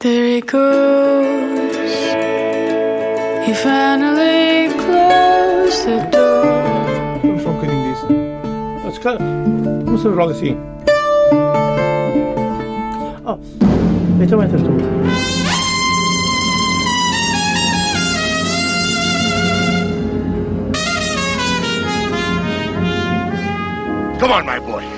There he goes. He finally closed the door. Vamos só um bocadinho disso. Ah, se calhar, começamos logo assim. Oh, então entras tu. Come on, my boy.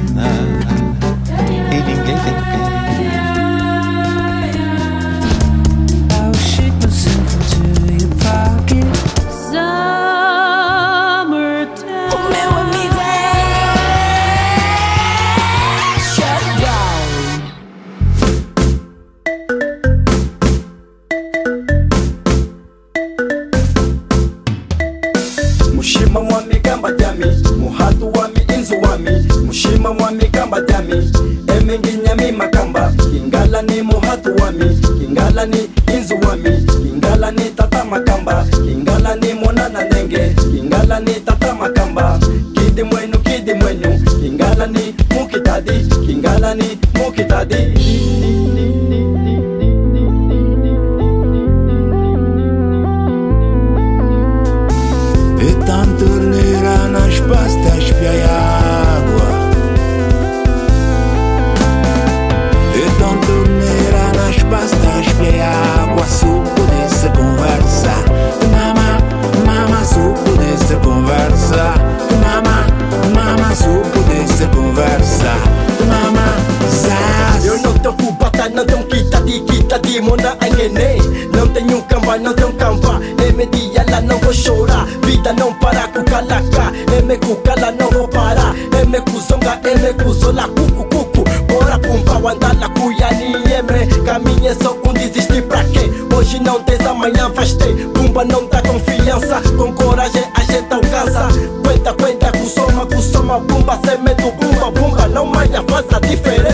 E tanto tornerà nas pastas pia água E tanto tornerà nas pastas pia água Suco dessa conversa Mama, mama, suco dessa conversa Mama, mama, suco dessa conversa não tenho quita de quita de mona engene Não tenho camba, não tenho camba. É media lá, não vou chorar. Vida não para com calaca. É me cucala, não vou parar. É me cuzonga, é me cuzola Cucu, cucu, bora pumba Wandala, cuyani, é me Caminho é só um desistir pra quê? Hoje não tens, amanhã faz ter Pumba não dá confiança. Com coragem a gente alcança. Cuenta, cuenta, com soma, com soma. Pumba, sem medo, pumba, pumba. Não manha, faz a diferença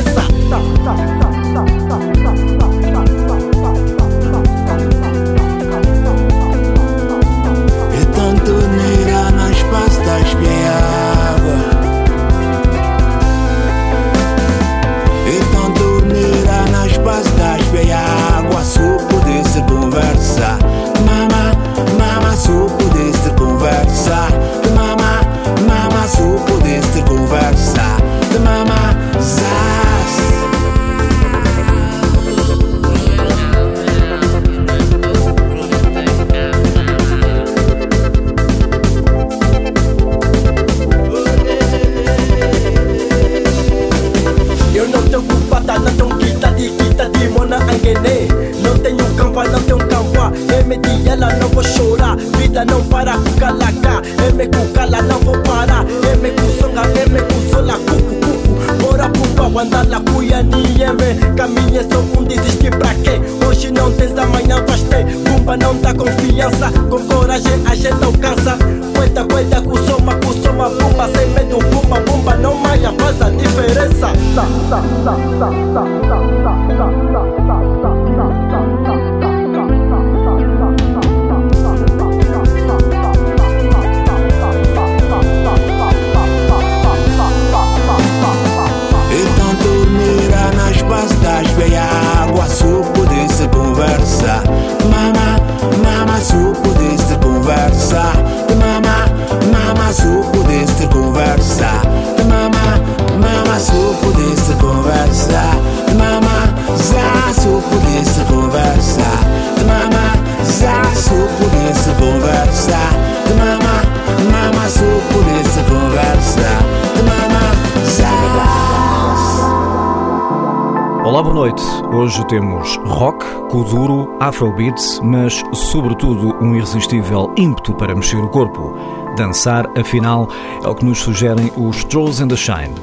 Hoje temos rock, kuduro, afrobeat, mas sobretudo um irresistível ímpeto para mexer o corpo. Dançar, afinal, é o que nos sugerem os Trolls and the Shine.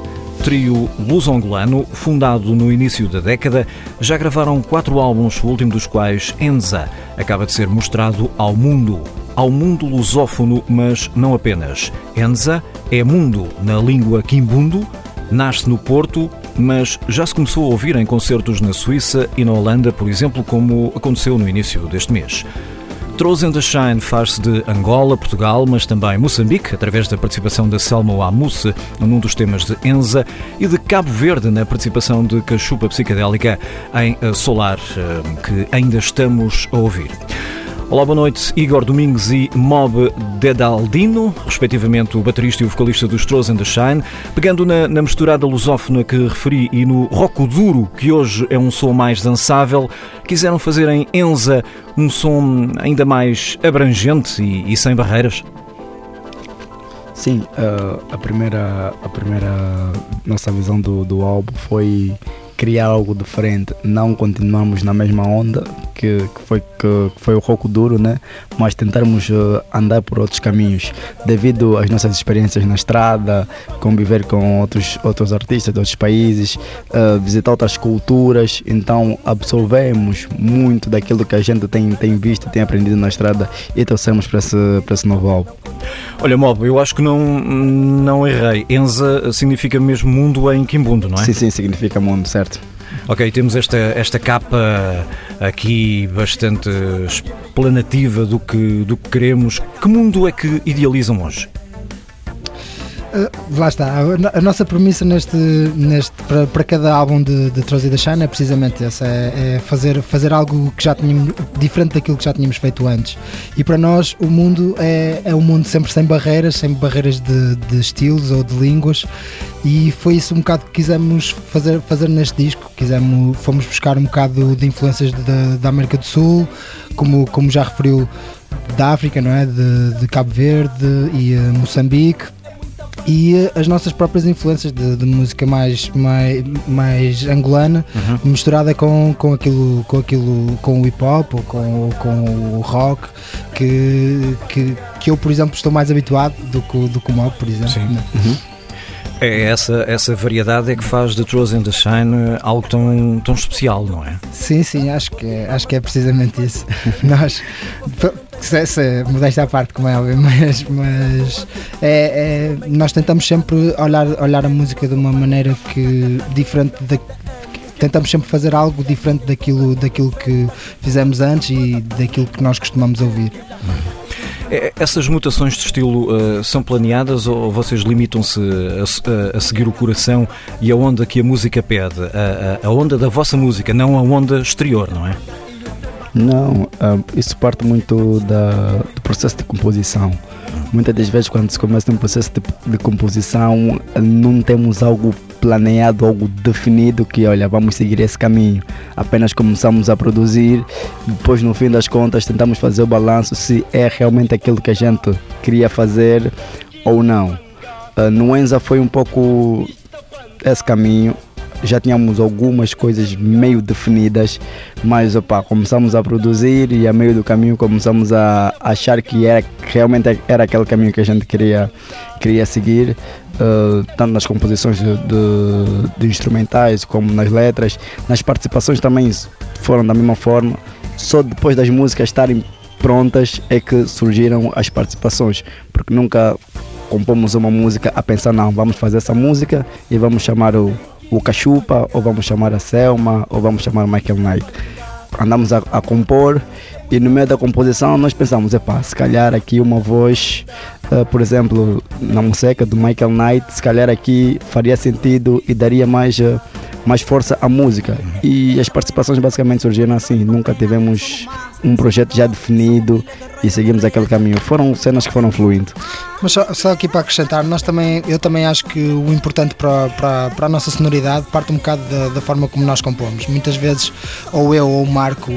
Trio luso-angolano, fundado no início da década, já gravaram quatro álbuns, o último dos quais, Enza, acaba de ser mostrado ao mundo. Ao mundo lusófono, mas não apenas. Enza é mundo na língua quimbundo, nasce no Porto, mas já se começou a ouvir em concertos na Suíça e na Holanda, por exemplo, como aconteceu no início deste mês. Trozen the Shine faz-se de Angola, Portugal, mas também Moçambique, através da participação da Selma Amuse num dos temas de Enza, e de Cabo Verde na participação de Cachupa Psicadélica em eh, Solar, eh, que ainda estamos a ouvir. Olá, boa noite. Igor Domingues e Mob Dedaldino, respectivamente o baterista e o vocalista dos Throws and the Shine, pegando na, na misturada lusófona que referi e no rock duro, que hoje é um som mais dançável, quiseram fazer em Enza um som ainda mais abrangente e, e sem barreiras? Sim, uh, a, primeira, a primeira nossa visão do, do álbum foi criar algo diferente. Não continuamos na mesma onda que, que foi, que, foi o rock duro, né? mas tentarmos uh, andar por outros caminhos. Devido às nossas experiências na estrada, conviver com outros, outros artistas de outros países, uh, visitar outras culturas, então absorvemos muito daquilo que a gente tem, tem visto, tem aprendido na estrada e trouxemos para esse, para esse novo álbum. Olha, Mob, eu acho que não, não errei. Enza significa mesmo mundo em Kimbundo, não é? Sim, sim, significa mundo, certo. Ok, temos esta, esta capa aqui bastante explanativa do que, do que queremos. Que mundo é que idealizam hoje? Uh, lá está, a, nossa premissa neste, neste, para, cada álbum de, de Trozy da Shine é precisamente essa: é, é, fazer, fazer algo que já tínhamos, diferente daquilo que já tínhamos feito antes. E para nós, o mundo é, é um mundo sempre sem barreiras, sem barreiras de, de estilos ou de línguas, e foi isso um bocado que quisemos fazer, fazer neste disco. Quisemos, fomos buscar um bocado de influências da, da América do Sul, como, como já referiu, da África, não é? De, de Cabo Verde e uh, Moçambique e as nossas próprias influências de, de música mais, mais, mais angolana uhum. misturada com, com aquilo com aquilo com o hip hop ou com, com o rock que, que, que eu por exemplo estou mais habituado do que, do que o mob por exemplo. Né? Uhum. É essa, essa variedade é que faz de Throws in the Shine algo tão, tão especial, não é? Sim, sim, acho que é, acho que é precisamente isso. Nós, se, se, modéstia à parte, como é óbvio, mas, mas é, é, nós tentamos sempre olhar, olhar a música de uma maneira que diferente da, tentamos sempre fazer algo diferente daquilo, daquilo que fizemos antes e daquilo que nós costumamos ouvir. Essas mutações de estilo uh, são planeadas ou vocês limitam-se a, a, a, seguir o coração e a onda que a música pede? A, a, onda da vossa música, não a onda exterior, não é? Não, uh, isso parte muito da, do processo de composição. Muitas das vezes, quando se começa um processo de, de composição, não temos algo planeado, algo definido que, olha, vamos seguir esse caminho. Apenas começamos a produzir, depois, no fim das contas, tentamos fazer o balanço se é realmente aquilo que a gente queria fazer ou não. Uh, no Enza foi um pouco esse caminho já tínhamos algumas coisas meio definidas, mas opa, começamos a produzir e a meio do caminho começamos a achar que era, realmente era aquele caminho que a gente queria, queria seguir, uh, tanto nas composições de, de, de instrumentais como nas letras. Nas participações também foram da mesma forma, só depois das músicas estarem prontas é que surgiram as participações, porque nunca compomos uma música a pensar, não, vamos fazer essa música e vamos chamar o o Cachupa, ou vamos chamar a Selma, ou vamos chamar Michael Knight. Andamos a, a compor e no meio da composição nós pensamos, epá, se calhar aqui uma voz, uh, por exemplo, na música do Michael Knight, se calhar aqui faria sentido e daria mais, uh, mais força à música. E as participações basicamente surgiram assim, nunca tivemos um projeto já definido e seguimos aquele caminho. Foram cenas que foram fluindo. Mas só, só aqui para acrescentar, nós também, eu também acho que o importante para, para, para a nossa sonoridade parte um bocado da, da forma como nós compomos. Muitas vezes, ou eu ou o Marco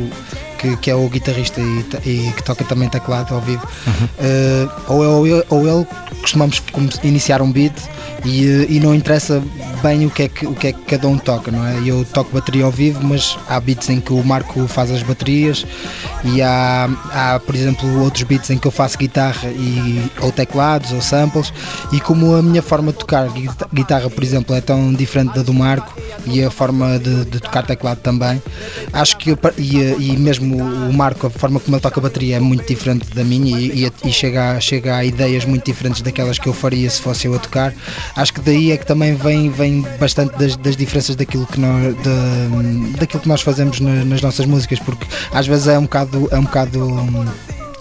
que, que é o guitarrista e, e, que toca também teclado ao vivo, uhum. uh, ou, eu, ou ele costumamos iniciar um beat e, eh, e não interessa bem o que, é que, o que é que cada um toca, não é? Eu toco bateria ao vivo, mas há beats em que o Marco faz as baterias e há, há por exemplo, outros beats em que eu faço guitarra e, ou teclados ou samples e como a minha forma de tocar guitarra, por exemplo, é tão diferente da do Marco e a forma de, de tocar teclado também, acho que e, e mesmo o Marco, a forma como ele toca a bateria é muito diferente da minha e, e, e, chega, a, chega a ideias muito diferentes daquelas que eu faria se fosse eu a tocar. Acho que daí é que também vem, vem bastante das, das diferenças daquilo que, nós, de, daquilo que nós fazemos nas, nas nossas músicas, porque às vezes é um bocado. É um bocado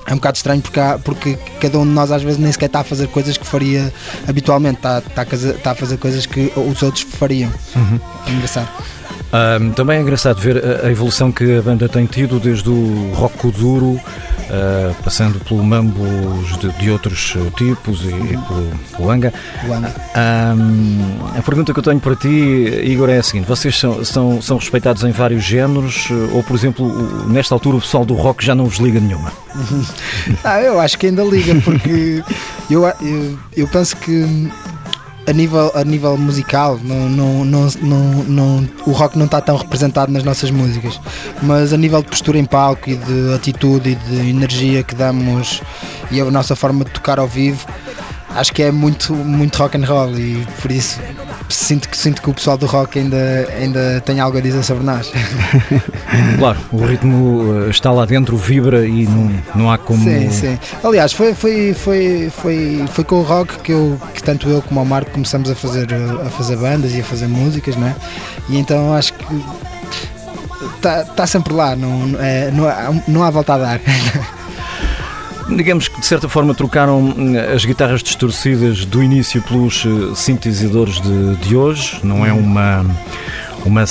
é um bocado estranho porque, há- porque cada um de nós às vezes nem sequer está a fazer coisas que faria habitualmente, está, está, a casa- está a fazer coisas que os outros fariam. É engraçado. Ahm, também é engraçado ver a, a evolução que a banda tem tido desde o rock duro, ah, passando pelo mambos de, de outros tipos e, e pelo, pelo anga. Ahm, a pergunta que eu tenho para ti, Igor, é a seguinte: vocês são, são, são respeitados em vários géneros, ou por exemplo, nesta altura o pessoal do rock já não vos liga nenhuma? Ah, eu acho que ainda liga, porque eu, eu, eu penso que a nível, a nível musical não, não, não, não, não- o rock não está tão representado nas nossas músicas, mas a nível de postura em palco e de atitude e de energia que damos e a nossa forma de tocar ao vivo, acho que é muito, muito rock and roll e por isso sinto que, sinto que o pessoal do rock ainda, ainda tem algo a dizer sobre nós. Claro, o ritmo eh, está lá dentro, vibra e não, não há como. Sim, sim. Aliás, foi, foi, foi, foi, foi com o rock que, eu, que tanto eu como o Marco começamos a fazer, a fazer bandas e a fazer músicas, não é? E então acho que está tá sempre lá, não, não é, não há volta a dar. Digamos que de certa forma trocaram hum, as guitarras distorcidas do início pelos eh, sintetizadores de, de hoje. Não é uma, uma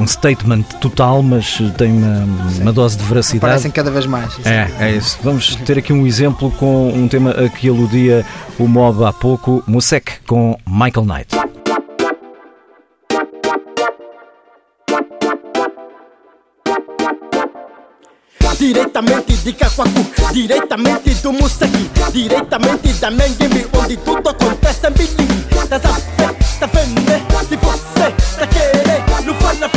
um statement total, mas tem uma, uma dose de veracidade. Parecem cada vez mais. É, é isso. Vamos ter aqui um exemplo com um tema a que aludia o mob há pouco, Musek com Michael Knight. Diretamente de Cacoacu, diretamente do Museki, diretamente da Menguimbi, onde tudo acontece em Billy. Estás a ver, tá vendo, né? Se você tá querendo, não faz a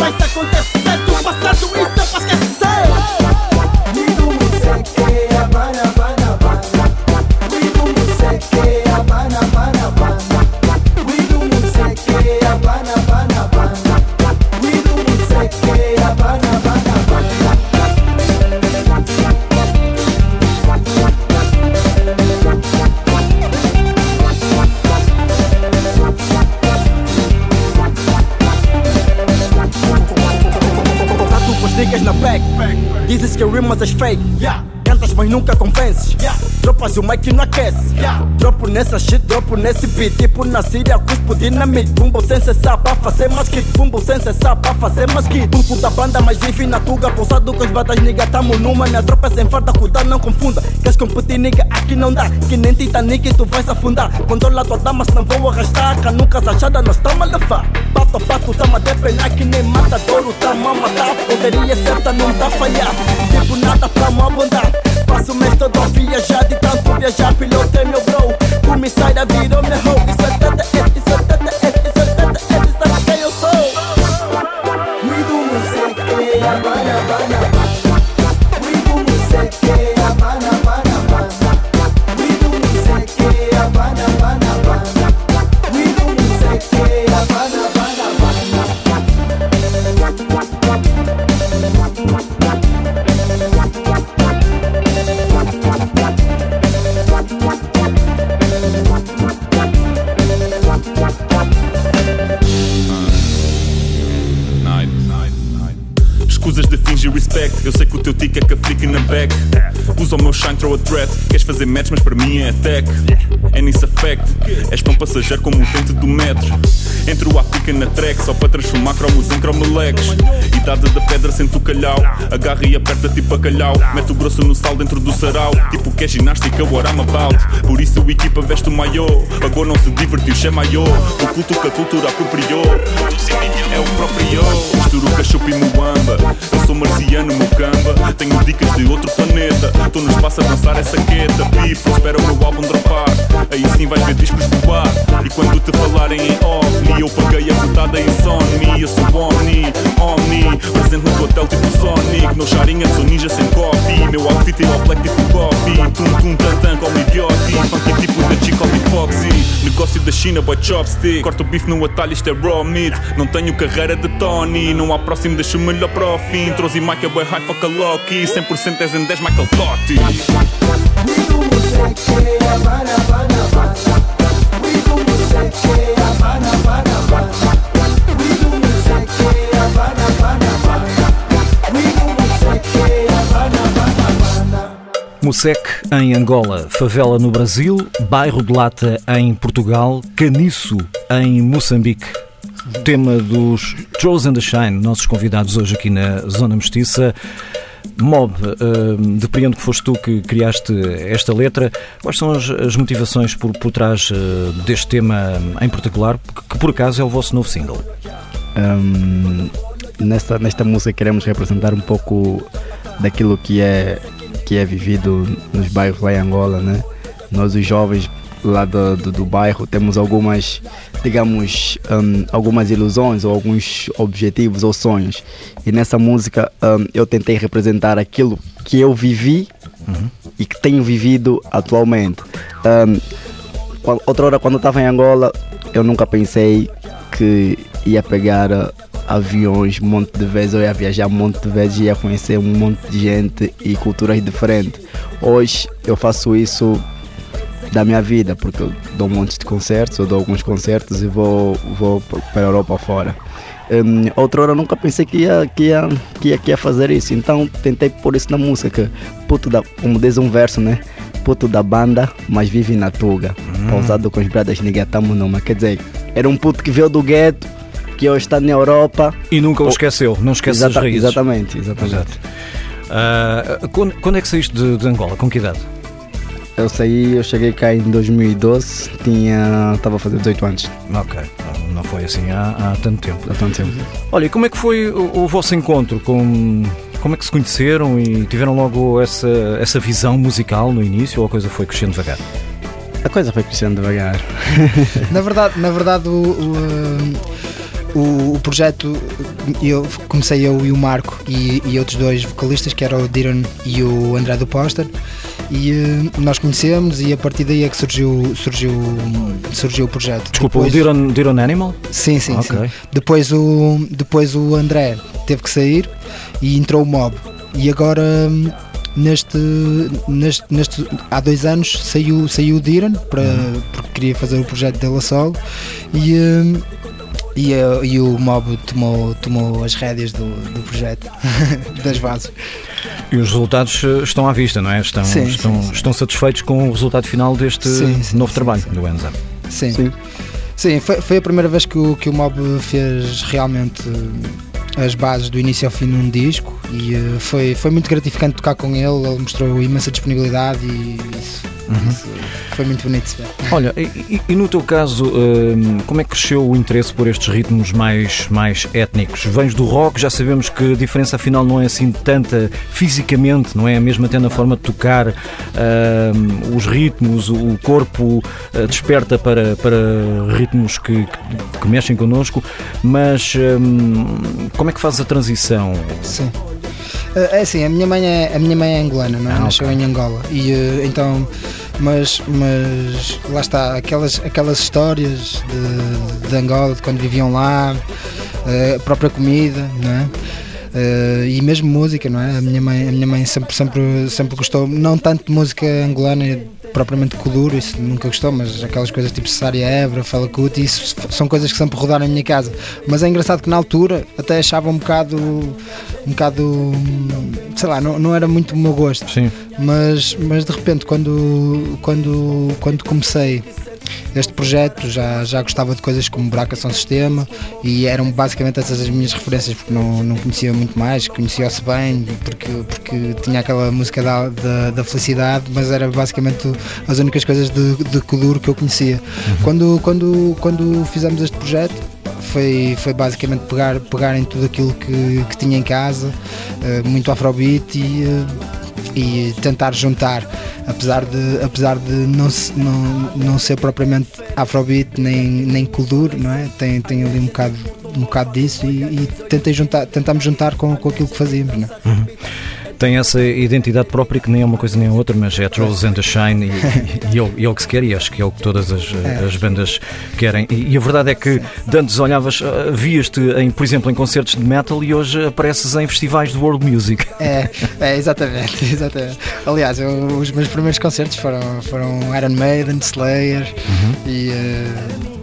com as niggas na back. Dizes que rimas és fake. Cantas, mas nunca convences. Tropas o mic não aquece. Dropo nessa shit, dropo nesse beat. Tipo na Síria, cuspo dinamite. Bumbo sem cessar pra fazer mais kit. Bumbo sem cessar pra fazer mais kit. Bumbo da banda, enfim na tuga. Pousado com as batas, nigga, tamo numa. Minha tropa é sem farda, cuidado, não confunda. Queres competir, nigga, aqui não dá. Que nem Titanic, tu vais afundar. Controla tua dama, se não vou arrastar. Canucas achada, nós tamo a levar. Pato a pato, tamo a depenar. Que nem matadouro, tamo a matar. Poderia certa, não tá falhar. Tipo nada, tamo a abundar. Passo o mês todo a viajar, de tanto viajar, piloto é meu bro. Comissária virou meu hoe. Isso é teta, isso é teta, isso é teta, isso sabe quem eu sou. Escusas fazer match, mas para mim é attack. É nisso affect. És pão passageiro como o tente do metro. Entro à pica na track só para transformar cromos em cromeleques. Idade da pedra, sente o calhau. Agarra e aperta tipo bacalhau. Mete o grosso no sal dentro do sarau. Tipo que é ginástica, what I'm about. Por isso a equipa veste o maiô. Agora não se divertiu, chama maiô. O culto que a cultura apropriou. É o próprio. Misturo cachupa muamba. Eu sou marciano, mucamba. Tenho dicas de outro planeta. Tô no espaço a dançar essa queta. People, espera o meu álbum dropar. Aí sim vais ver discos voar. E quando te falarem em OVNI, eu paguei a putada em Sony. Eu sou Omni, Omni. Presente no hotel tipo Sonic. No charinha, sou ninja sem coffee. Meu outfit é all black tipo coffee. Tum tum tan tan como idiota. Funky tipo da Chico e Foxy. Negócio da China, boy chopstick. Corto o bife no atalho, isto é raw meat. Não tenho carreira de Tony. Não há próximo, deixa o melhor para o fim. Trouxe Mike, boy high, fuck a Loki. 100% és em 10, Michael Totti. Mosec em Angola, Favela no Brasil, Bairro de Lata em Portugal, Caniço em Moçambique. Tema dos Chosen the Shine, nossos convidados hoje aqui na Zona Mestiça. Mob, uh, depreendo que foste tu que criaste esta letra. Quais são as, as motivações por, por trás uh, deste tema em particular, que, que, por acaso é o vosso novo single? Um, nesta, nesta música queremos representar um pouco daquilo que é, que é vivido nos bairros lá em Angola, né? Nós os jovens lá do, do, do bairro temos algumas, digamos, um, algumas ilusões ou alguns objetivos ou sonhos. E nessa música um, eu tentei representar aquilo que eu vivi uhum. e que tenho vivido atualmente. Um, outra hora, quando eu estava em Angola, eu nunca pensei que ia pegar uh, aviões um monte de vezes, eu ia viajar um monte de vezes ia conhecer um monte de gente e culturas diferentes. Hoje eu faço isso da minha vida, porque eu dou um monte de concertos, eu dou alguns concertos e vou, vou para a Europa fora. Um, outra hora eu nunca pensei que ia, que, ia, que, ia, que ia fazer isso, então tentei pôr isso na música. Puto da, como diz um verso, né? Puto da banda, mas vive na Tuga. Hum. Pausado com os bradas Nigatamo numa. Quer dizer, era um puto que veio do gueto, que hoje está na Europa. E nunca o esqueceu, não esquece Exata, as raízes. Exatamente, exatamente. Uh, quando, quando, é que saíste de, de Angola? Com que idade? Eu saí, eu cheguei cá em 2012, tinha. estava a fazer 18 anos. Ok, não foi assim há, há tanto tempo. Há tanto tempo. Olha, e como é que foi o, o, vosso encontro? Com, como é que se conheceram e tiveram logo essa, essa visão musical no início ou a coisa foi crescendo devagar? A coisa foi crescendo devagar. na verdade, na verdade o, o, o, o projeto, eu comecei eu e o Marco e, e outros dois vocalistas, que eram o Diron e o André do Poster e uh, nós conhecemos e a partir daí é que surgiu, surgiu, surgiu o projeto. Desculpa, depois, o Diron, Diron Animal? Sim, sim, okay. sim. Depois o, depois o André teve que sair e entrou o Mob. E agora neste, neste, neste há dois anos saiu, saiu o Diron para, uhum. porque queria fazer o projeto dele a solo e, e, e o Mob tomou, tomou as rédeas do, do projeto das bases. E os resultados eh, estão à vista, não é? Estão, sim, estão, sim, estão satisfeitos com o resultado final deste novo trabalho do Enza. Sim. Sim, sim foi, foi a primeira vez que o, que o Mob fez realmente eh, as bases do início ao fim num disco e foi, foi muito gratificante tocar com ele, ele mostrou imensa disponibilidade e isso, uhum. foi muito bonito de ver. Olha, e, e, no teu caso, hum, como é que cresceu o interesse por estes ritmos mais, mais étnicos? Vens do rock, já sabemos que a diferença afinal não é assim tanta fisicamente, não é? Mesmo até na forma de tocar, uh, os ritmos, o corpo uh, desperta para, para ritmos que, que, que mexem connosco, mas um, como é que fazes a transição? Sim. Eh, é assim, a minha mãe é, a minha mãe é angolana, não é? Ah, Nasceu okay. em Angola. E uh, então mas, mas lá está, aquelas, aquelas histórias de, de Angola, de quando viviam lá, eh, a própria comida, não é? Uh, e mesmo música, não é? A minha mãe, a minha mãe sempre, sempre, sempre gostou, não tanto de música angolana, propriamente Kuduro, isso nunca gostou, mas aquelas coisas tipo Cesária Évora, Fala Cut, isso são coisas que sempre rodaram na minha casa. Mas é engraçado que na altura até achava um bocado, um bocado, sei lá, não, não era muito o meu gosto. Sim. Mas, mas de repente, quando, quando, quando comecei este projeto, já, já gostava de coisas como Braca São Sistema e eram basicamente essas as minhas referências, porque não, não conhecia muito mais, conhecia-se bem, porque, porque tinha aquela música da, da, da, felicidade, mas era basicamente as únicas coisas de, de Kuduro que eu conhecia. Uhum. Quando, quando, quando fizemos este projeto, foi, foi basicamente pegar, pegar em tudo aquilo que, que tinha em casa, eh, muito afrobeat e, eh, e tentar juntar apesar de, apesar de não, não, não ser propriamente afrobeat nem, nem kuduro, não é? Tem, tem ali um bocado, um bocado disso e, e tentei juntar, tentamos juntar com, com aquilo que fazíamos, não é? Uhum tem essa identidade própria que nem é uma coisa nem é outra, mas é Trolls and the Shine e, e, e, é, e, é, o que se quer e acho que é o que todas as, é. as bandas querem. E, a verdade é que antes olhavas, uh, vias-te, em, por exemplo, em concertos de metal e hoje apareces em festivais de world music. É, é exatamente, exatamente. Aliás, eu, os meus primeiros concertos foram, foram Iron Maiden, Slayer uhum. e. Uh,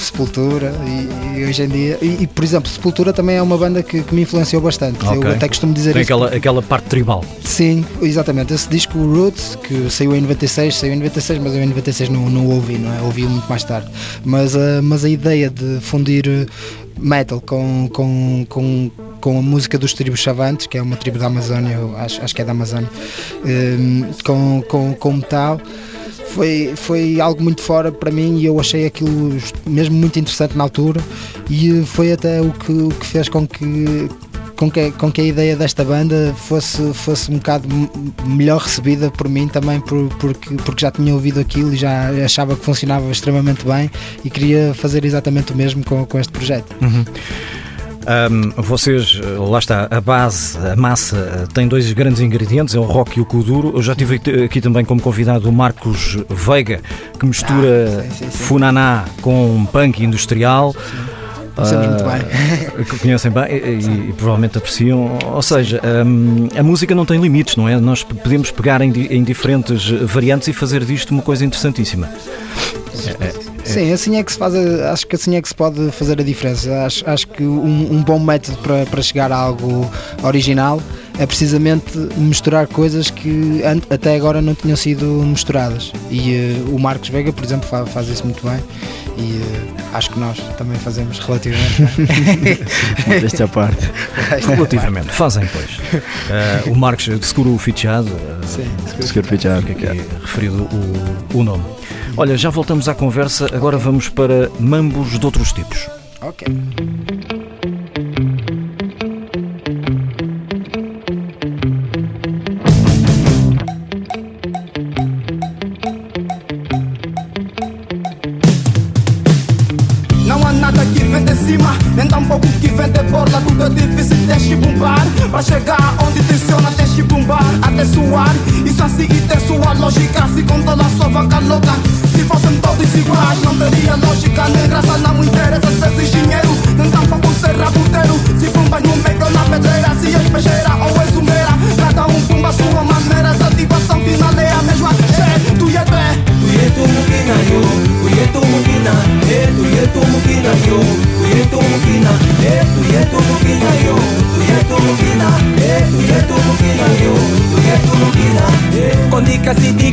Sepultura e, e hoje em dia. E, e, por exemplo, Sepultura também é uma banda que, que me influenciou bastante. Ok. Eu até costumo dizer Tem isso. aquela, aquela parte tribal. Sim, exatamente. Esse disco Roots, que saiu em 96, saiu em 96, mas eu em 96 não, não o ouvi, não é? Ouvi muito mais tarde. Mas, a- mas a ideia de fundir eh, metal com, com, com, com a música dos tribos chavantes, que é uma tribo da Amazónia, acho, acho que é da Amazónia, eh, com, com, com metal. Foi, foi algo muito fora para mim e eu achei aquilo mesmo muito interessante na altura e foi até o que, o que fez com que com que, com que a ideia desta banda fosse, fosse um bocado melhor recebida por mim também por, porque, porque já tinha ouvido aquilo e já achava que funcionava extremamente bem e queria fazer exatamente o mesmo com, com este projeto. Ahm, vocês, eh, lá está, a base, a massa, eh, tem dois grandes ingredientes, é o rock e o kuduro. Eu já tive aqui- aqui também como convidado o Marcos Veiga, que mistura Ah, sim, sim, sim. funaná com punk industrial. Conhecemos muito Ah, que conhecem bem e, e- provavelmente apreciam. Ou seja, ahm, a música não tem limites, não é? Nós podemos pegar em, em diferentes variantes e fazer disto uma coisa interessantíssima. Sim, assim é que se faz, a- acho que assim é que se pode fazer a diferença. Acho, acho que um, um bom método para, para chegar a algo original é precisamente misturar coisas que até agora não tinham sido misturadas. E eh, o Marcos Vega, por exemplo, fa- faz, isso muito bem. E eh, acho que nós também fazemos relativamente bem. Desta parte. Relativamente, fazem, pois. Ah, o Marcos seguro fichado. ah, Sim, Seguro fichado. aqui referido o, o nome. Olha, já voltamos à conversa, agora vamos para mambos de outros tipos. ok. Não há nada que vem de cima, nem tampouco que vem de borla. Tudo é difícil, tens que bombar. Para chegar onde tensiona, tens que bombar até suar. Isso a seguir tem sua lógica. Se controla sua vaca louca. Se fossem todos iguais, não teria lógica. Nem graça, não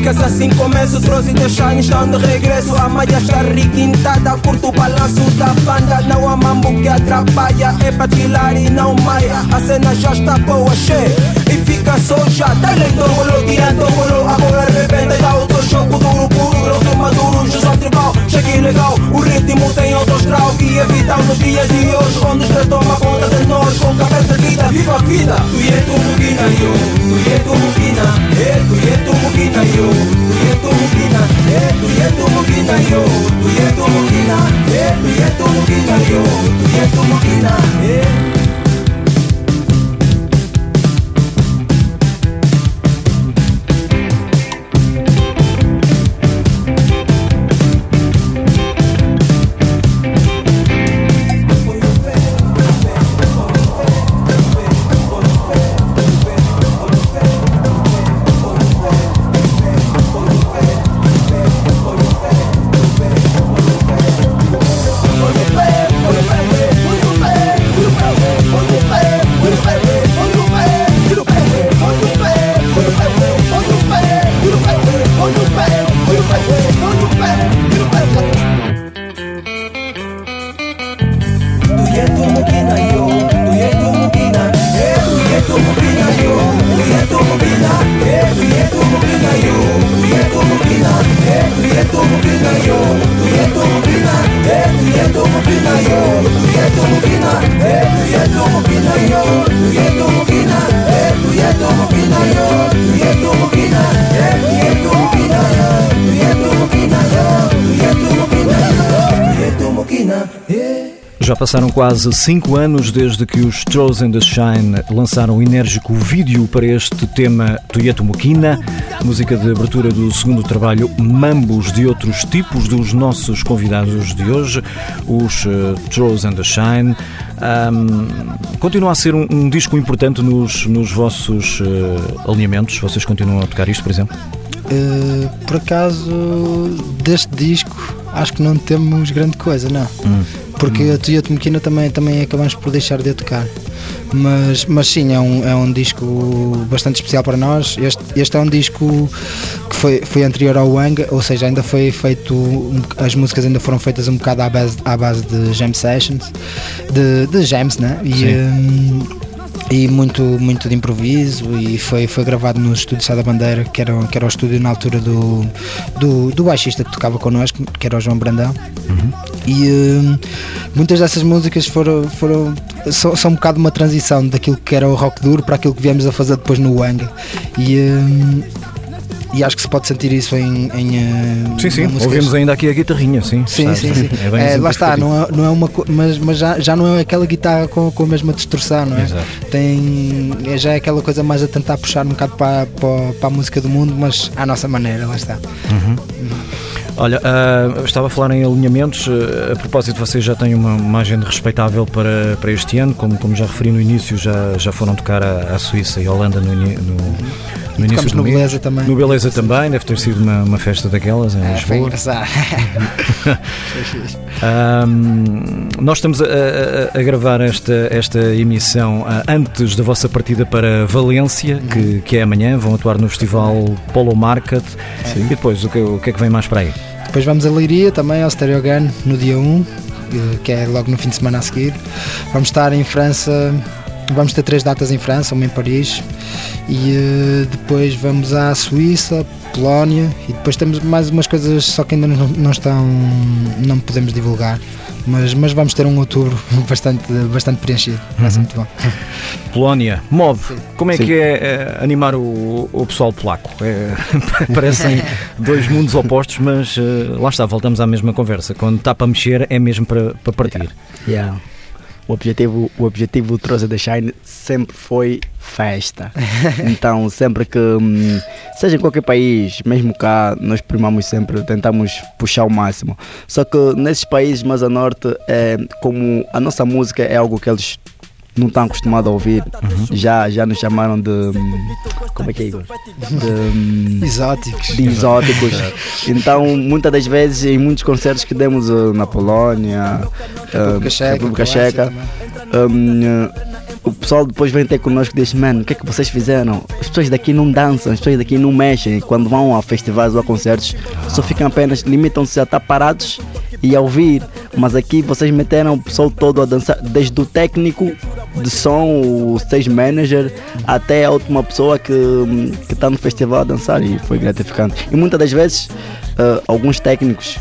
dicas e assim começo Trouxe de shine, estão de regresso. A malha está requintada Curto o balanço da banda. Não há mambo que atrapalha É pra tirar e não maia. A cena já está boa, che. E fica só já Dale tongolo, tira tongolo Agora arrebenta e dá outro choco Duro, puro, grosso, maduro José tribal, chegue legal O ritmo tem outro grau Que é vital nos dias de hoje Quando três toma conta de nós. Com cabeça erguida, viva a vida. Tu yetu mukina yo, tu yetu mukina, eh tu yetu mukina yo, tu yetu mukina, eh tu yetu mukina yo, tu yetu mukina, eh tu yetu mukina yo, tu yetu mukina, eh passaram quase 5 anos desde que os Trolls and the Shine lançaram o enérgico vídeo para este tema Mukina, música de abertura do segundo trabalho Mambos de outros tipos dos nossos convidados de hoje, os uh, Trolls and the Shine. Um, continua a ser um, um disco importante nos, nos vossos uh, alinhamentos? Vocês continuam a tocar isto, por exemplo? Uh, por acaso, deste disco, acho que não temos grande coisa, não. Hum. Porque a Toyota Mequina também, também acabamos por deixar de a tocar. Mas, mas sim, é um, é um disco bastante especial para nós. Este, este é um disco que foi, foi anterior ao Wang, ou seja, ainda foi feito. As músicas ainda foram feitas um bocado à base, à base de jam sessions, de, de jams, né? E, hum, e muito, muito de improviso e foi, foi gravado no estúdio Sá da Bandeira, que era, que era o estúdio na altura do, do, do baixista que tocava connosco, que era o João Brandão. E hum, muitas dessas músicas foram, foram são, são um bocado uma transição daquilo que era o rock duro para aquilo que viemos a fazer depois no Wang. E, hum, e acho que se pode sentir isso em. em eh, Sim, sim, músicas- ouvimos ainda aqui a guitarrinha, sim. Sim, Está- sim, sim. É bem É, lá está, não é, não é uma mas, mas já, já não é aquela guitarra com, com a mesma distorção, não é? Exato. Tem, é, já é aquela coisa mais a tentar puxar um bocado para, para, para a música do mundo, mas à nossa maneira, lá está. Uhum. Olha, eu estava a falar em alinhamentos. ah, a propósito, vocês já têm uma, uma agenda respeitável para, para este ano. Como, como já referi no início, já, já foram tocar à, Suíça e Holanda no, no, no início do no mês. Beleza também. No Beleza também, deve ter sido uma, uma festa daquelas em É, Lisboa. engraçado. Foi fixe. Ahm, nós estamos a, a- a gravar esta, esta emissão ah, antes da vossa partida para Valência, que, que é amanhã. Vão atuar no festival Polo Market. E depois, o que, o que é que vem mais para aí? Depois vamos a Leiria também, ao Stereo Gun, no dia 1, eh, que é logo no fim de semana a seguir. Vamos estar em França, vamos ter três datas em França, uma em Paris, e eh, depois vamos à Suíça, Polónia, e depois temos mais umas coisas só que ainda não, não estão, não podemos divulgar. Mas, mas vamos ter um outubro bastante, bastante preenchido. Vai ser muito bom. Polónia, Move, como é Sim. que é, é, animar o, o pessoal polaco? É, parecem dois mundos opostos, mas eh, lá está, voltamos à mesma conversa. Quando está para mexer, é mesmo para, para partir. Yeah. O objetivo, o objetivo do Trouxa da Shine sempre foi festa. então, sempre que, hum, seja em qualquer país, mesmo cá, nós primamos sempre, tentamos puxar o máximo. Só que nesses países mais a norte, é, como a nossa música é algo que eles não estão acostumados a ouvir, já, já nos chamaram de. Como é que é, Igor? De, hum, Exóticos. de exóticos. Então, muitas das vezes, em muitos concertos que demos eh, na Polónia, eh, República Checa, República hum, eh, o pessoal depois vem ter connosco e diz: Mano, o que é que vocês fizeram? As pessoas daqui não dançam, as pessoas daqui não mexem. Quando vão a festivais ou a concertos, só ficam apenas, limitam-se a estar parados e a ouvir. Mas aqui vocês meteram o pessoal todo a dançar, desde o técnico de som, o stage manager, até a última pessoa que está no festival a dançar e foi gratificante. E muitas das vezes, eh, alguns técnicos,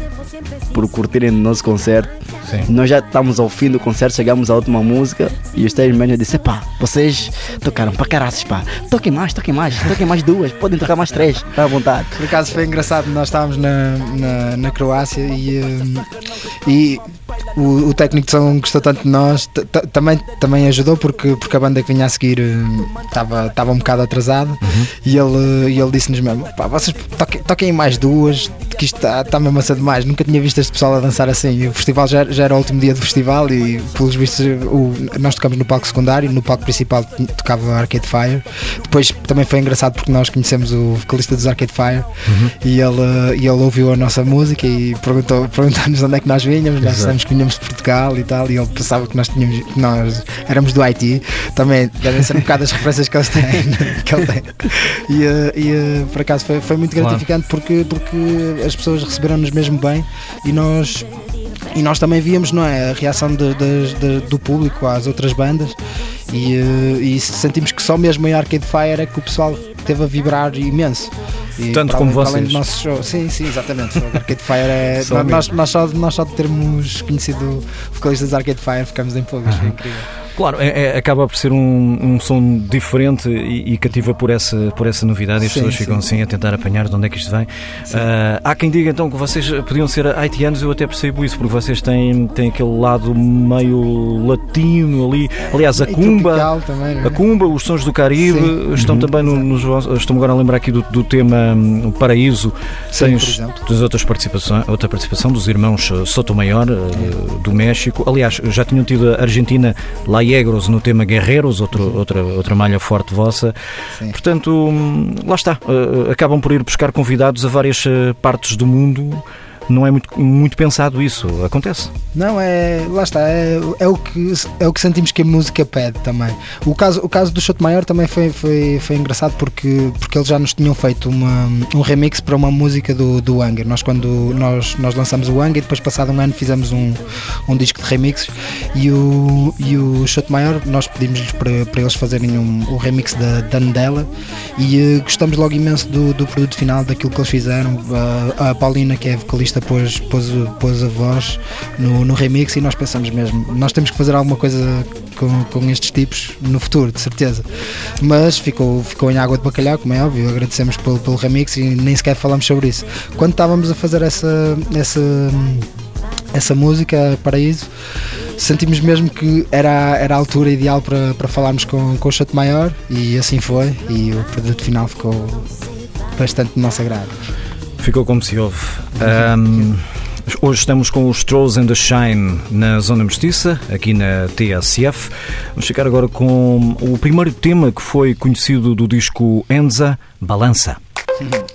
por curtirem o nosso concerto, Sim. nós já estamos ao fim do concerto, chegamos à última música e o stage manager disse: pá, vocês tocaram para caraças, pá, toquem mais, toquem mais, toquem mais duas, podem tocar mais três, está à vontade. Por acaso foi engraçado, nós estávamos na, na, na Croácia e, hum, e o, o técnico de som gostou tanto de nós, também, também ajudou porque, porque a banda que vinha a seguir hum, estava um bocado atrasada. E ele, ele disse-nos mesmo: pá, vocês toquem, toquem mais duas, que isto está, está mesmo a ser demais. Nunca tinha visto este pessoal a dançar assim. O festival já, já era o último dia do festival e, pelos vistos, o, nós tocamos no palco secundário, no palco principal tocava Arcade Fire. Depois também foi engraçado porque nós conhecemos o vocalista dos Arcade Fire e, ele, e ele ouviu a nossa música e perguntou- perguntou-nos onde é que nós vinhamos. Nós dissemos que vinhamos de Portugal e tal. E ele pensava que nós, tínhamos, que nós éramos do Haiti. Também devem ser um bocado as referências que eles têm. que ele tem. E, eh, e, eh, por acaso foi, foi muito Claro. gratificante porque, porque as pessoas receberam-nos mesmo bem e nós e nós também víamos não é, a reação de- de- de- do público às outras bandas e, eh, e sentimos que só mesmo em Arcade Fire é que o pessoal teve a vibrar imenso. E Tanto como além- vocês. do nosso show. Sim, sim, exatamente. Arcade Fire é. Só nós, nós, só, nós só de termos conhecido o vocalista dos Arcade Fire ficamos em pulgas. Foi incrível. Claro, é- é- acaba por ser um, um som diferente e, e cativa por essa, por essa novidade e as Sim, pessoas ficam sim. assim a tentar apanhar de onde é que isto vem. Ah, há quem diga então que vocês podiam ser haitianos, eu até percebo isso, porque vocês têm, têm aquele lado meio latino ali. Aliás, a cumba. também, é? A Cumba, os sons do Caribe Sim. estão também no- nos vossos. Estou-me agora a lembrar aqui do, do tema hum, Paraíso. Sim, exemplo. tens outras participações, outra participação dos irmãos eh, Sotomayor, eh, do México. Aliás, já tinham tido a Argentina Laiegros no tema Guerreiros, outro, outra, outra malha forte vossa. Sim. Portanto, hum, lá está. eh, acabam por ir buscar convidados a várias eh, partes do mundo. Não é muito, muito pensado isso. Acontece. Não, é. Lá está, é, é, o que, é o que sentimos que a música pede também. O caso, o caso do Shot Maior também foi, foi, foi engraçado porque, porque eles já nos tinham feito uma, um remix para uma música do, do Anger. Nós, quando nós, nós lançamos o Anger, depois, passado um ano, fizemos um, um disco de remixes e o, e o Shot Maior, nós pedimos-lhes para, para eles fazerem um, o remix da Dandela e uh, gostamos logo imenso do, do produto final, daquilo que eles fizeram. A, a Paulina, que é vocalista, pôs, pôs, pôs a voz no, no remix e nós pensamos mesmo, nós temos que fazer alguma coisa com, com estes tipos no futuro, de certeza. Mas ficou, ficou em água de bacalhau, como é óbvio, agradecemos pelo, pelo remix e nem sequer falamos sobre isso. Quando estávamos a fazer essa, essa, essa música, Paraíso, sentimos mesmo que era, era a altura ideal para, para falarmos com, com o Chato Maior e assim foi. E o produto final ficou bastante do nosso agrado. Ficou como se ouve. Um, hoje estamos com os Trolls and the Shine na Zona Mestiça, aqui na TSF. Vamos ficar agora com o primeiro tema que foi conhecido do disco Enza, Balança. E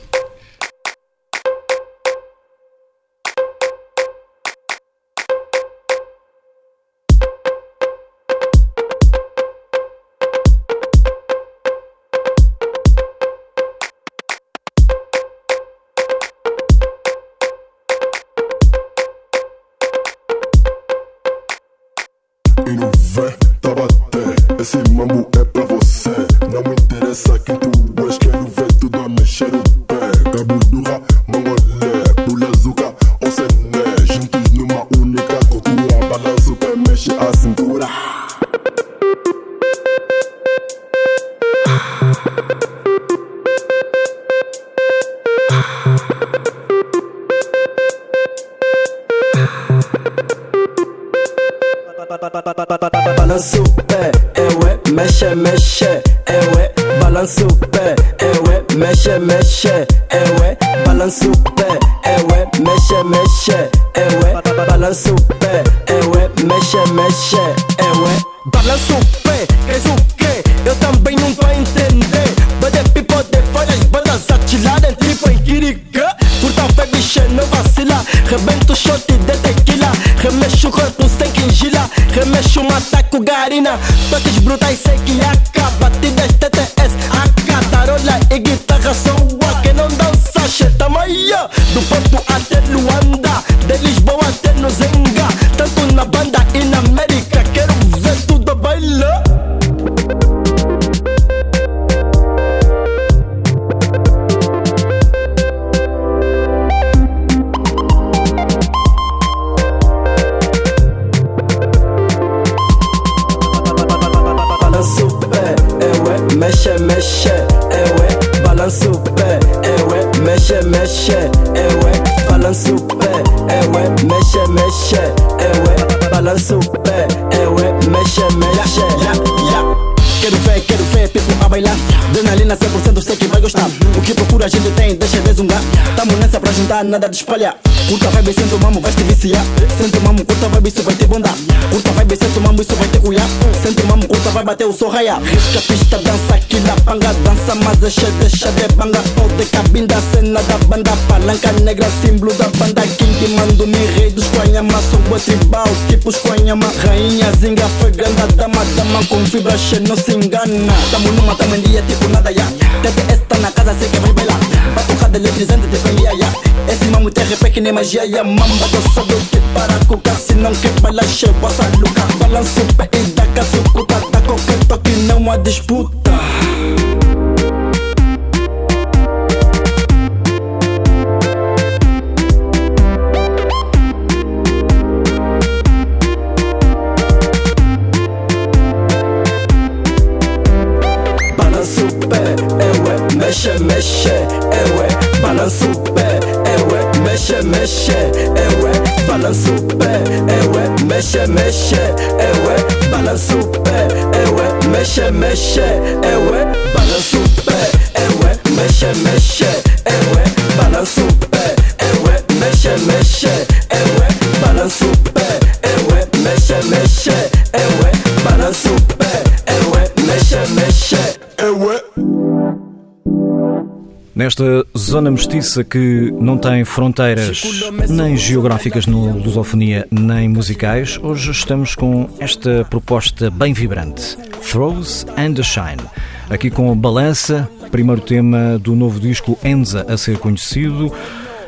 não vem, tá bater. Esse mambo é pra você. Não me interessa quem tu és. Quero ver tudo a mexer o pé. Cabo dura, mongolé. Pé, é ué, mexe, mexe, é ué, balança o pé, queres o quê? Eu também não tô a entender. Bade people de várias bandas atilarem tipo em Kirika. Curta fé, bicha, não vacila. Rebento shot de tequila. Remexo o corpo sem quingila. Remexo um ataco garina. Toques brutais sei que acaba. Batidas TTS, AK, tarola e guitarra são a que não dança. Cheta maia. Do Porto até Luanda. De Lisboa até Nozenga. Tanto na banda e na América. Quero ver tudo bailar. Mexe, mexe, é ué, balança o pé, mexe, mexe, é ué, balança o pé, é ué, mexe, mexe, é ué, balança o pé, é ué, mexe, people a bailar. Adrenalina 100% sei que vai gostar. O que procura a gente tem, deixa de zungar. Tamo nessa pra juntar, nada de espalhar. Curta vibe, sente o mamo, vai te viciar. Sente o mamo, curta vibe, isso vai te bondar. Curta vibe, sente o mamo, isso vai te cuiar. Sente o mamo, curta vai bater o sol raiar. Risca pista, dança aqui na panga. Dança, mas deixa, deixa de banga. Pode cabinda, cena da banda. Palanca negra, símbolo da banda. King mando me rei dos Quanhama. Sou boa tribal, tipo os Quanhama. Rainha zinga, foi grande dama, dama com vibra, che, não se engana. Tamo numa, tamo em dia, tipo nada, ya. TTS tá na casa, sei que vai bailar. Batucada eletrizante, te vem, ya. Esse mamo tem repé que nem magia, ya. Mamba, tô só do que para cuca. Se não quer bailar, che, bossa luca. Balança o pé e dá casucuta. Dá qualquer toque, não há disputa. Mexe, mexe, é ué, balança o pé, é ué, mexe, mexe, é ué, balança o pé, é ué, mexe, mexe, é ué, balança o pé, é ué, mexe, mexe, é ué, balança o pé, é ué, mexe, mexe, é ué, balança o pé, é ué, mexe, mexe, é ué, balança o pé, é ué, mexe, mexe, é ué, balança o pé, é ué, mexe, Nesta zona mestiça que não tem fronteiras nem geográficas no lusofonia nem musicais, hoje estamos com esta proposta bem vibrante: Throws and the Shine. Aqui com a Balança, primeiro tema do novo disco Enza a ser conhecido.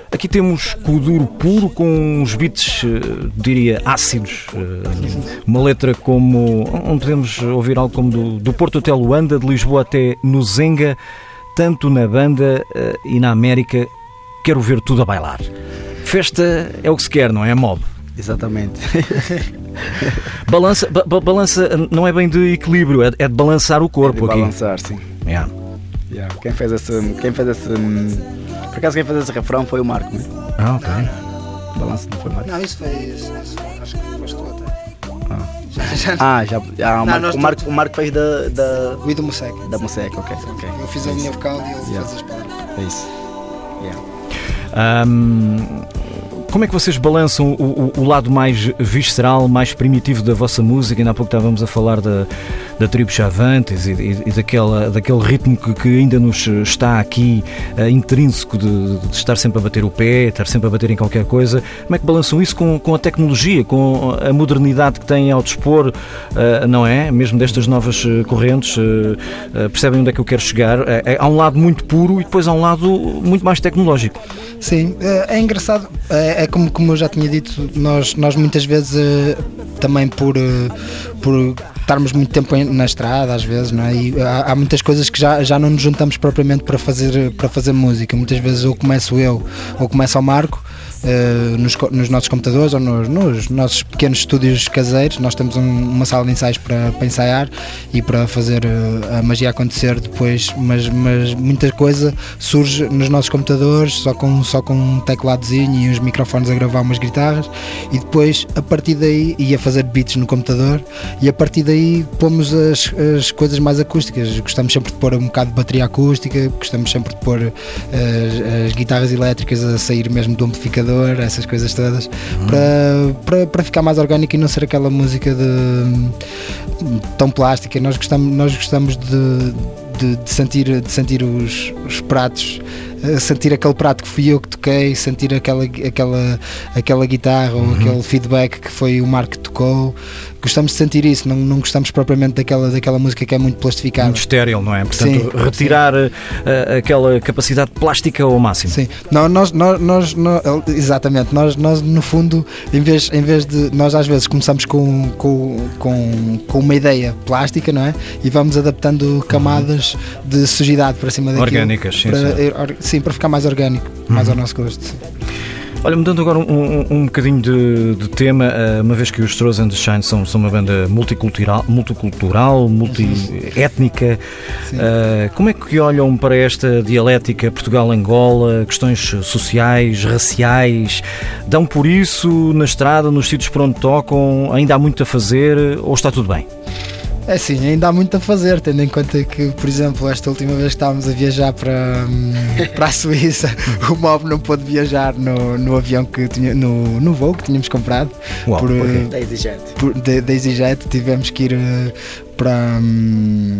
Aqui temos Kuduro puro com uns beats, eh, diria, ácidos. Eh, uma letra como. onde podemos ouvir algo como do, do Porto até Luanda, de Lisboa até Nuzenga, tanto na banda eh, e na América. Quero ver tudo a bailar. Festa é o que se quer, não é? Mob. Exatamente. balança, ba- ba- balança não é bem de equilíbrio, é, é de balançar o É corpo de aqui. balançar, sim. Yeah. Yeah. Quem fez esse. Quem fez esse. Por acaso quem fez esse refrão foi o Marco, né? Ah, ok. Balança não foi o Marco. Não, isso foi. Isso, isso, acho que foste tu até. Ah. Já, já, Ah, já. ah, o, Marco, o, Marco, o Marco fez da. da O Ido Museca. da Museca, ok. ok. Eu fiz a minha vocal e ele Yeah. fez as palavras. É isso. Yeah. Ahm, como é que vocês balançam o, o- o lado mais visceral, mais primitivo da vossa música? Ainda há pouco estávamos a falar da, da tribo Chavantes e, e- e daquela, daquele ritmo que, que ainda nos está aqui eh, intrínseco de, de estar sempre a bater o pé, estar sempre a bater em qualquer coisa. Como é que balançam isso com, com a tecnologia, com a modernidade que têm ao dispor, eh, não é? Mesmo destas novas eh, correntes, eh, percebem onde é que eu quero chegar? Há um lado muito puro e depois há um lado muito mais tecnológico. Sim, é é engraçado. É, é como, como eu já tinha dito, nós, nós muitas vezes eh, também por, eh, por estarmos muito tempo em- na estrada, às vezes, não é? E há, há muitas coisas que já, já não nos juntamos propriamente para fazer, para fazer música. Muitas vezes ou começo eu ou começa o Marco. Eh, nos, nos nossos computadores ou nos, nos nossos pequenos estúdios caseiros, nós temos um- uma sala de ensaios para, para ensaiar e para fazer eh, a magia acontecer depois, mas, mas muita coisa surge nos nossos computadores só com, só com um tecladozinho e uns microfones a gravar umas guitarras. E depois a partir daí ia fazer beats no computador e a partir daí pomos as, as coisas mais acústicas. Gostamos sempre de pôr um bocado de bateria acústica, gostamos sempre de pôr as, as guitarras elétricas a sair mesmo do amplificador, essas coisas todas, para, para, para ficar mais orgânico e não ser aquela música de tão plástica. Nós gostamos, nós gostamos de, de, de sentir, de sentir os, os pratos, eh, sentir aquele prato que fui eu que toquei, sentir aquela, aquela, aquela guitarra ou aquele feedback que foi o Marco que tocou. Gostamos de sentir isso, não, não gostamos propriamente daquela, daquela música que é muito plastificada. Muito estéril, não é? Portanto, Sim, retirar eh, aquela capacidade plástica ao máximo. Sim, não, nós, nós, nós, nós- exatamente, nós, nós no fundo, em vez, em vez de, nós às vezes começamos com, com, com, com uma ideia plástica, não é? E vamos adaptando camadas de sujidade para cima daquilo. Orgânicas, sim, para, sim. eh, sim, para ficar mais orgânico, mais ao nosso gosto. sim. Olha, mudando agora um, um, um bocadinho de, de tema, eh, uma vez que os Throws and the Shine são, são uma banda multicultural, multicultural multiétnica, eh, como é que olham para esta dialética Portugal-Angola, questões sociais, raciais? Dão por isso na estrada, nos sítios por onde tocam? Ainda há muito a fazer ou está tudo bem? É sim, ainda há muito a fazer, tendo em conta que, por exemplo, esta última vez que estávamos a viajar para, hum, para a Suíça, o Mob não pôde viajar no, no avião que tinha, no, no voo que tínhamos comprado. Uau, por, porquê? eh, Da EasyJet. por- da da EasyJet tivemos que ir eh, para. hum,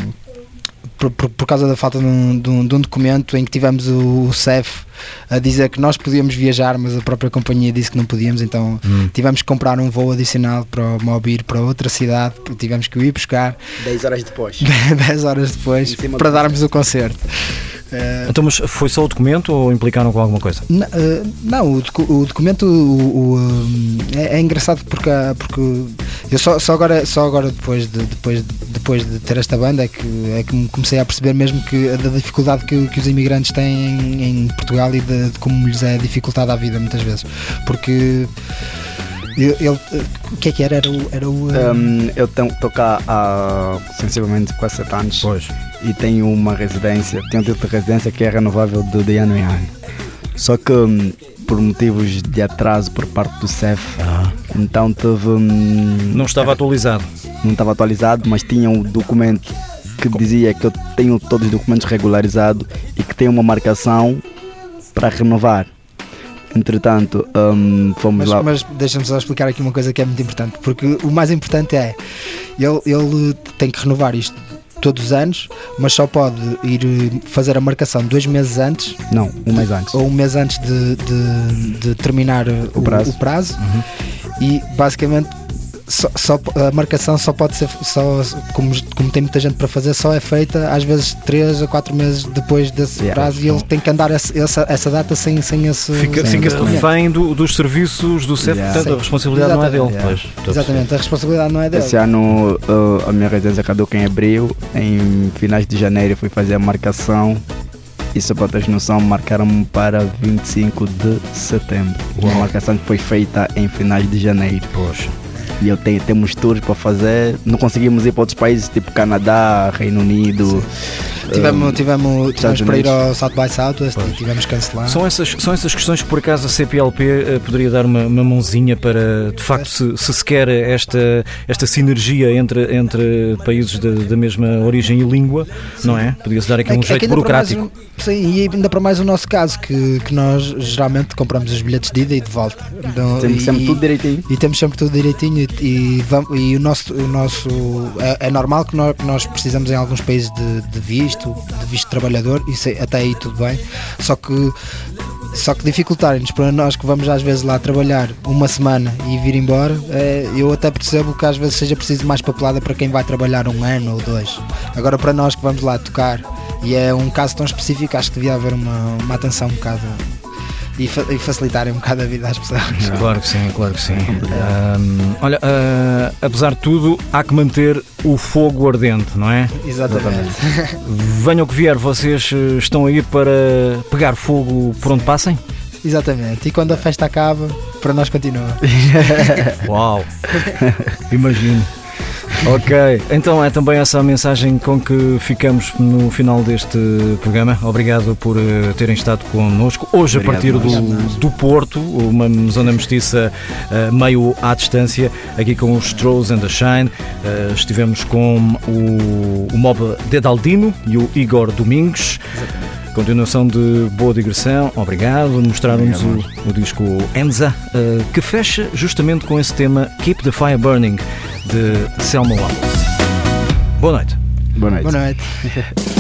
por, por- por causa da falta de um, de um- de um documento em que tivemos o, o CEF a dizer que nós podíamos viajar, mas a própria companhia disse que não podíamos, então Hum. tivemos que comprar um voo adicional para o Mob ir para outra cidade, tivemos que o ir buscar 10 horas depois. 10 horas depois para do darmos o concerto. Eh, Então, mas foi só o documento ou implicaram com alguma coisa? N- eh, Não, o, docu- o documento o- o, um, é, é engraçado porque, há- porque eu só, só agora, só agora depois, de, depois, depois de ter esta banda é que, é que me comecei a perceber mesmo que da dificuldade que, que os imigrantes têm em, em Portugal e de, de como lhes é dificultada a vida muitas vezes. Porque ele, o que é que era? Era o. Era o eh, Um, eu estou cá há sensivelmente quase 7 anos Pois. e tenho uma residência, tenho um tipo de residência que é renovável de, de ano em ano. Só que hum, por motivos de atraso por parte do CEF, então teve. hum, Não estava atualizado. não estava atualizado, mas tinha um documento que dizia que eu tenho todos os documentos regularizados e que tem uma marcação para renovar. Entretanto, hum, fomos Mas, lá. mas deixa-me só explicar aqui uma coisa que é muito importante, porque o mais importante é ele, ele tem que renovar isto todos os anos, mas só pode ir eh, fazer a marcação dois meses antes. Não, um mês antes. Ou um mês antes de, de, de terminar o, prazo. o prazo. E basicamente só, só- a marcação só pode ser, só, como, como tem muita gente para fazer, só é feita às vezes 3 a 4 meses depois desse Yeah. prazo e ele tem que andar esse- essa, essa data sem, sem esse. Fica, sem fica refém do- dos serviços do CEF, Yeah. portanto a responsabilidade não é dele. Exatamente. Pois, Exatamente, a responsabilidade não é dele. Esse ano uh, a minha residência caduca em abril, em finais de janeiro fui fazer a marcação e só para teres noção marcaram-me para 25 de setembro. A marcação foi feita em finais de janeiro. Poxa. E eu tenho, temos tours para fazer, não conseguimos ir para outros países tipo Canadá, Reino Unido. Tivemos, tivemos, tivemos para ir ao South by Southwest e tivemos cancelar. São essas, são essas questões que por acaso a CPLP eh, poderia dar uma, uma mãozinha para de facto se, se se quer esta, esta sinergia entre, entre países da, da mesma origem e língua, não é? Podia-se dar aqui um É é jeito mais burocrático. um- sim, e ainda para mais o nosso caso, que, que nós geralmente compramos os bilhetes de ida e de volta. Então, Temos e- sempre tudo direitinho. E temos sempre tudo direitinho e, e, e o nosso, o nosso é, é normal que nós, que nós precisamos em alguns países de, de visto, de visto de trabalhador, isso é- até aí tudo bem. Só que só que dificultarem-nos para nós que vamos às vezes lá trabalhar uma semana e vir embora, é, eu até percebo que às vezes seja preciso mais papelada para quem vai trabalhar um ano ou dois. Agora para nós que vamos lá tocar e é um caso tão específico, acho que devia haver uma, uma atenção um bocado e, fa- e facilitarem um bocado a vida às pessoas. Claro que sim, claro que sim. Ahm, olha, ah, apesar de tudo, há que manter o fogo ardente, não é? Exatamente. Venha o que vier, vocês eh, estão aí para pegar fogo por onde passem? Exatamente. E quando a festa acaba, para nós continua. Uau! Imagino. Ok, então é também essa a mensagem com que ficamos no final deste programa. Obrigado por eh, terem estado connosco. Hoje, a partir Obrigado, do, do Porto, uma zona mestiça eh, meio à distância, aqui com os Strohs and the Shine. Eh, estivemos com o, o Mob Dedaldino e o Igor Domingos. Continuação de boa digressão, obrigado. Mostraram-nos o, o disco Enza, eh, que fecha justamente com esse tema Keep the Fire Burning de Selma Wallace. Boa noite. Boa noite. Boa noite.